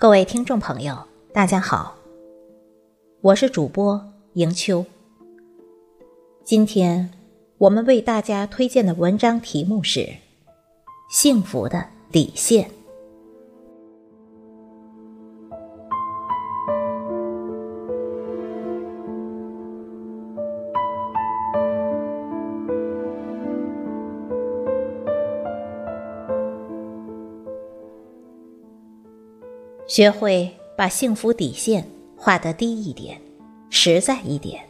各位听众朋友，大家好，我是主播迎秋。今天我们为大家推荐的文章题目是《幸福的底线》。学会把幸福底线画得低一点，实在一点，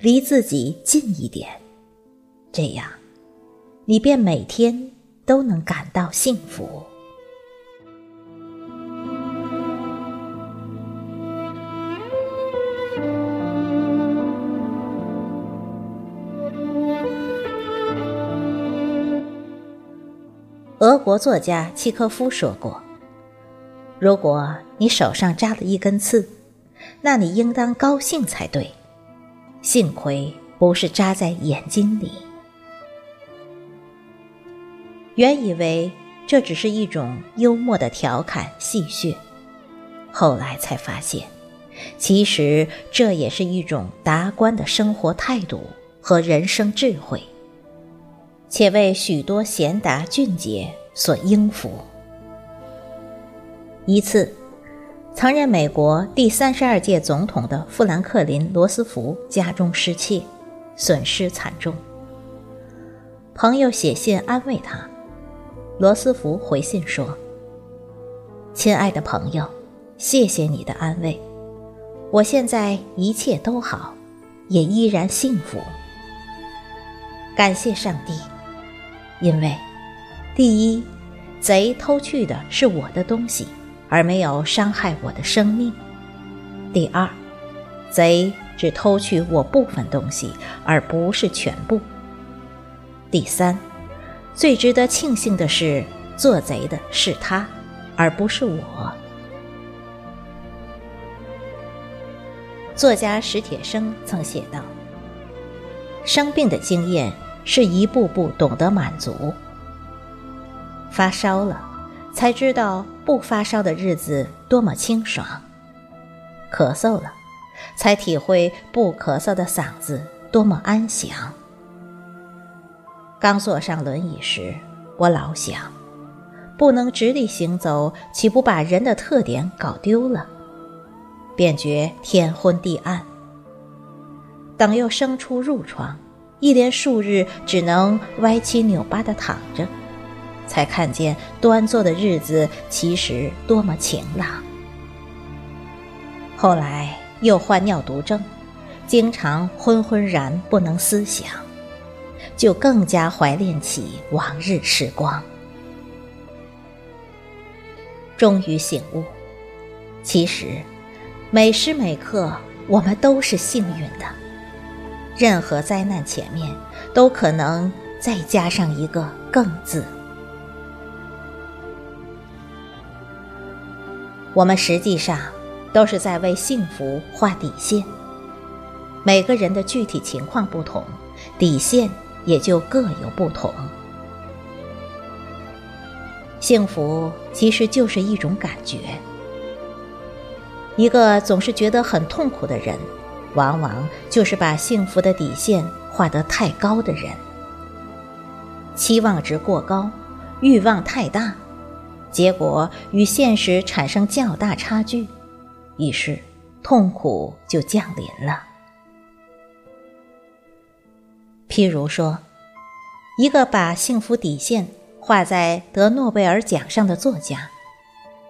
离自己近一点，这样，你便每天都能感到幸福。俄国作家契科夫说过。如果你手上扎了一根刺，那你应当高兴才对。幸亏不是扎在眼睛里。原以为这只是一种幽默的调侃戏谑，后来才发现，其实这也是一种达观的生活态度和人生智慧，且为许多贤达俊杰所应服。一次，曾任美国第三十二届总统的富兰克林·罗斯福家中失窃，损失惨重。朋友写信安慰他，罗斯福回信说：“亲爱的朋友，谢谢你的安慰，我现在一切都好，也依然幸福。感谢上帝，因为第一，贼偷去的是我的东西。”而没有伤害我的生命。第二，贼只偷去我部分东西，而不是全部。第三，最值得庆幸的是，做贼的是他，而不是我。作家史铁生曾写道：“生病的经验是一步步懂得满足。发烧了。”才知道不发烧的日子多么清爽。咳嗽了，才体会不咳嗽的嗓子多么安详。刚坐上轮椅时，我老想，不能直立行走，岂不把人的特点搞丢了？便觉天昏地暗。等又生出褥疮，一连数日只能歪七扭八地躺着。才看见端坐的日子其实多么晴朗。后来又患尿毒症，经常昏昏然不能思想，就更加怀念起往日时光。终于醒悟，其实每时每刻我们都是幸运的，任何灾难前面都可能再加上一个“更”字。我们实际上都是在为幸福画底线。每个人的具体情况不同，底线也就各有不同。幸福其实就是一种感觉。一个总是觉得很痛苦的人，往往就是把幸福的底线画得太高的人。期望值过高，欲望太大。结果与现实产生较大差距，于是痛苦就降临了。譬如说，一个把幸福底线画在得诺贝尔奖上的作家，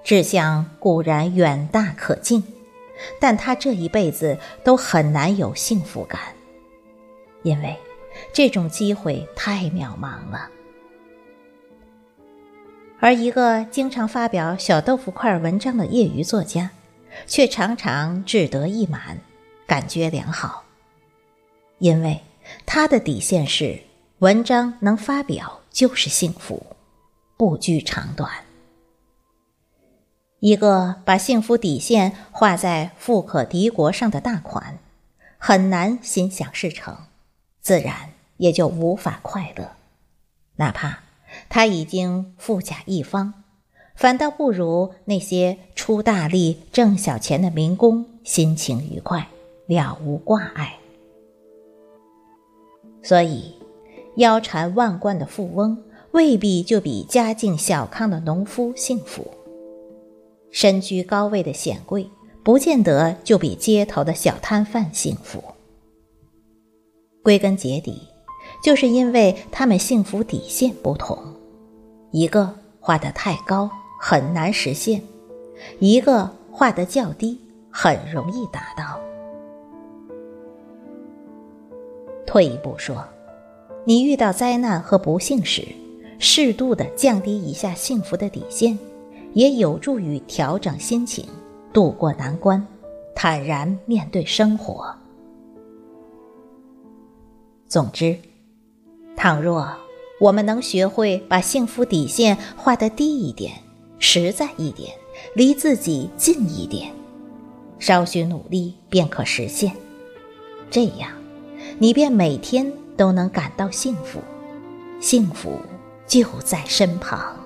志向固然远大可敬，但他这一辈子都很难有幸福感，因为这种机会太渺茫了。而一个经常发表小豆腐块文章的业余作家，却常常志得意满，感觉良好，因为他的底线是：文章能发表就是幸福，不拘长短。一个把幸福底线画在富可敌国上的大款，很难心想事成，自然也就无法快乐，哪怕。他已经富甲一方，反倒不如那些出大力挣小钱的民工心情愉快，了无挂碍。所以，腰缠万贯的富翁未必就比家境小康的农夫幸福；身居高位的显贵不见得就比街头的小摊贩幸福。归根结底，就是因为他们幸福底线不同，一个画得太高。很难实现，一个画得较低，很容易达到。退一步说，你遇到灾难和不幸时，适度的降低一下幸福的底线，也有助于调整心情，度过难关，坦然面对生活。总之，倘若我们能学会把幸福底线画得低一点。实在一点，离自己近一点，稍许努力便可实现。这样，你便每天都能感到幸福，幸福就在身旁。